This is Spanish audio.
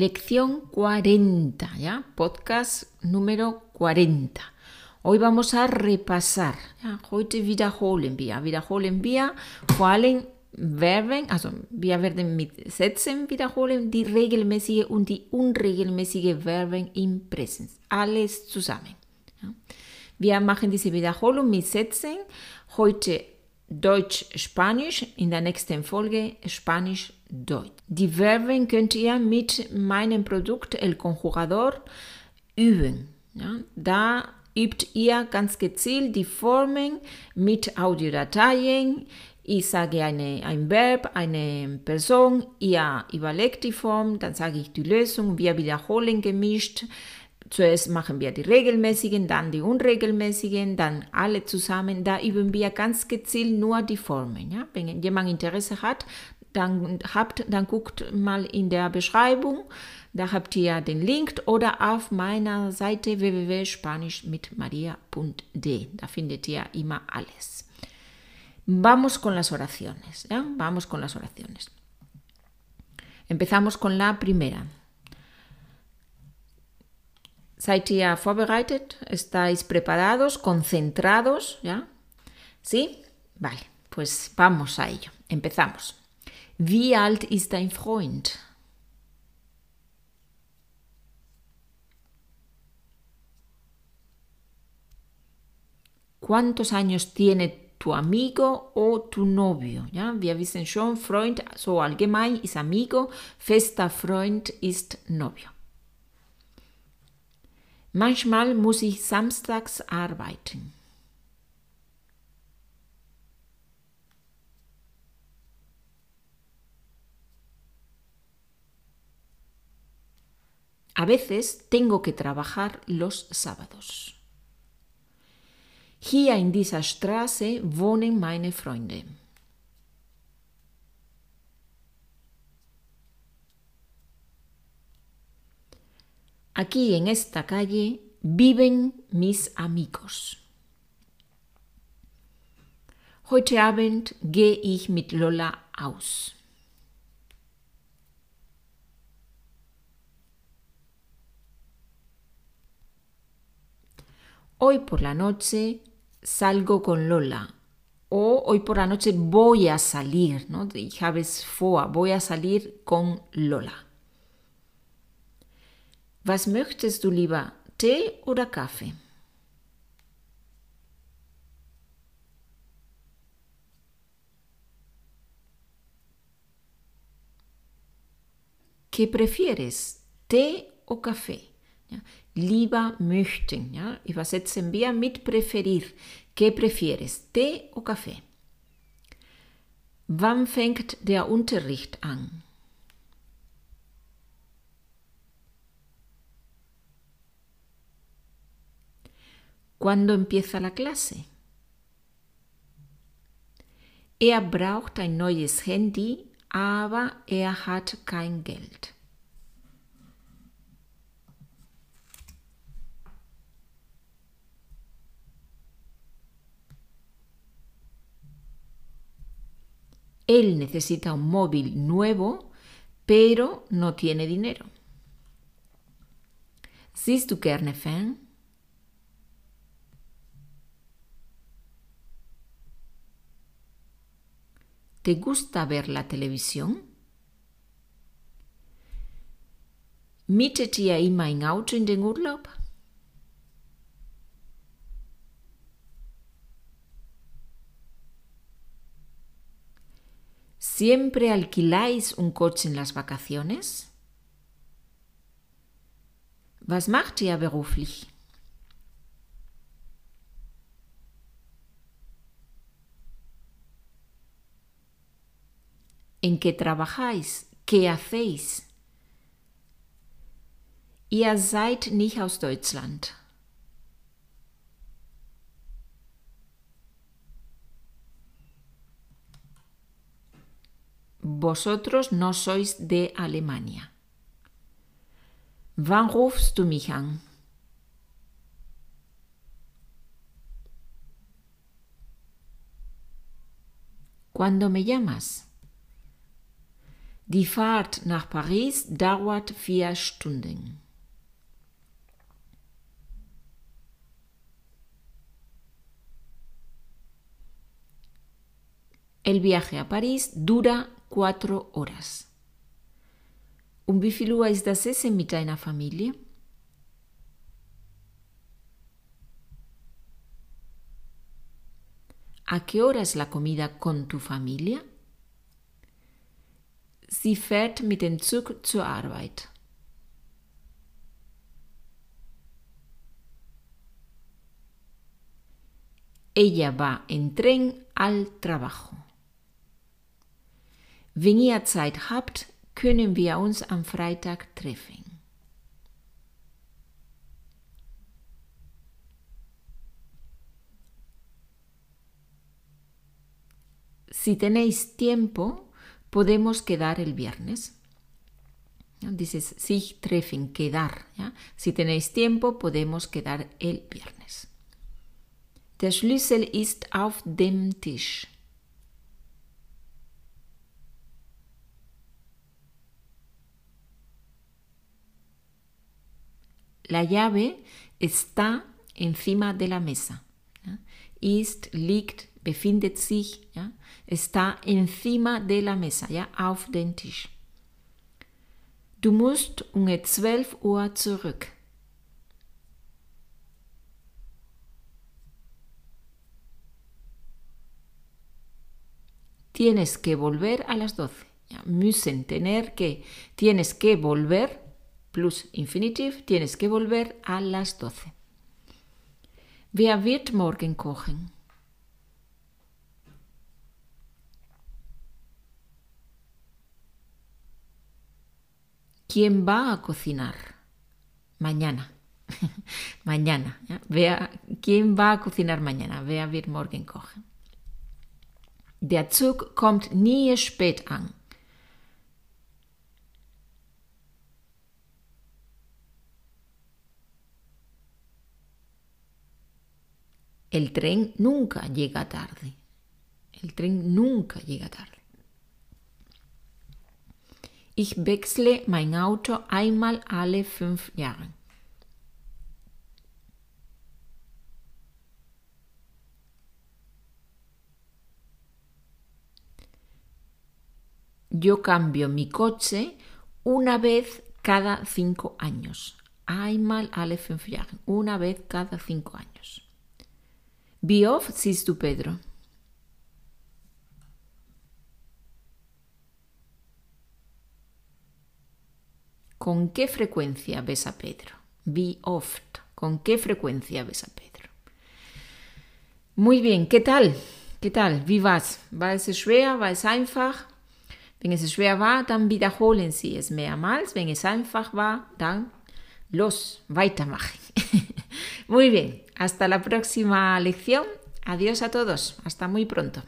Lección 40, ¿ya? Podcast número 40. Hoy vamos a repasar. Ja? Heute wiederholen wir. Wiederholen wir vor allem Verben, also wir werden mit Sätzen wiederholen, die regelmäßige und die unregelmäßige Verben im Präsens. Alles zusammen. Ja? Wir machen diese Wiederholung mit Sätzen. Heute Deutsch-Spanisch, in der nächsten Folge Spanisch-Deutsch. Die Verben könnt ihr mit meinem Produkt El Conjugador üben. Ja? Da übt ihr ganz gezielt die Formen mit Audiodateien. Ich sage eine, ein Verb, eine Person, ihr überlegt die Form, dann sage ich die Lösung, wir wiederholen gemischt. Zuerst machen wir die regelmäßigen, dann die unregelmäßigen, dann alle zusammen. Da üben wir ganz gezielt nur die Formen. Ja? Wenn jemand Interesse hat, dann, habt, dann guckt mal in der Beschreibung. Da habt ihr den Link oder auf meiner Seite www.spanischmitmaria.de. Da findet ihr immer alles. Vamos con las oraciones. ¿ya? Vamos con las oraciones. Empezamos con la primera. ¿Seid ihr vorbereitet? ¿Estáis preparados? ¿Concentrados? ¿Ya? ¿Sí? Vale, pues vamos a ello. Empezamos. Wie alt ist dein Freund? ¿Cuántos años tiene tu amigo o tu novio? Ja, wir wissen schon, Freund, so allgemein ist Amigo, fester Freund ist Novio. Manchmal muss ich samstags arbeiten. A veces tengo que trabajar los sábados. Hier in dieser Straße wohnen meine Freunde. Aquí en esta calle viven mis amigos. Heute Abend gehe ich mit Lola aus. Hoy por la noche salgo con Lola. O hoy por la noche voy a salir, ¿no? Ich voy a salir con Lola. Was möchtest du lieber, Tee? ¿Qué prefieres, Tee o Kaffee? Ja, lieber möchten, ja, übersetzen wir mit preferir. ¿Qué prefieres, Tee o Kaffee? Wann fängt der Unterricht an? ¿Cuándo empieza la clase? Er braucht ein neues Handy, aber er hat kein Geld. Él necesita un móvil nuevo, pero no tiene dinero. Siehst du gerne Fern? ¿Te gusta ver la televisión? Mietet ihr immer ein Auto in den Urlaub? ¿Siempre alquiláis un coche en las vacaciones? Was macht ihr beruflich? ¿En qué trabajáis? ¿Qué hacéis? Ihr seid nicht aus Deutschland. Vosotros no sois de Alemania. Wann rufst du mich an? ¿Cuándo me llamas? Die Fahrt nach Paris dauert vier Stunden. El viaje a París dura cuatro horas. Um wie viel Uhr ist das Essen mit deiner Familie? ¿A qué hora es la comida con tu familia? Sie fährt mit dem Zug zur Arbeit. Ella va en tren al trabajo. Wenn ihr Zeit habt, können wir uns am Freitag treffen. Si tenéis tiempo, podemos quedar el viernes. Dices, sich treffen, quedar. ¿ya? Si tenéis tiempo, podemos quedar el viernes. Der Schlüssel ist auf dem Tisch. La llave está encima de la mesa. Ist, liegt, befindet sich, está encima de la mesa, ¿ya? auf den Tisch. Du musst um 12 Uhr zurück. Tienes que volver a las 12. ¿ya? Müssen, tener que. Tienes que volver, plus infinitiv, tienes que volver a las 12. Wer wird morgen kochen? ¿Quién va a cocinar? Mañana. mañana. Wer, ¿Quién va a cocinar mañana? Wer wird morgen kochen? Der Zug kommt nie spät an. El tren nunca llega tarde. El tren nunca llega tarde. Ich wechsle mein Auto einmal alle fünf Jahre. Yo cambio mi coche una vez cada cinco años. Einmal alle fünf Jahre. Una vez cada cinco años. Siehst du Pedro? ¿Con qué frecuencia ves a Pedro? Wie oft. ¿Con qué frecuencia ves a Pedro? Muy bien, ¿qué tal? ¿Qué tal? Wie war's? War es schwer? War es einfach? Wenn es schwer war, dann wiederholen Sie es mehrmals. Wenn es einfach war, dann los, weitermachen. muy bien, hasta la próxima lección. Adiós a todos. Hasta muy pronto.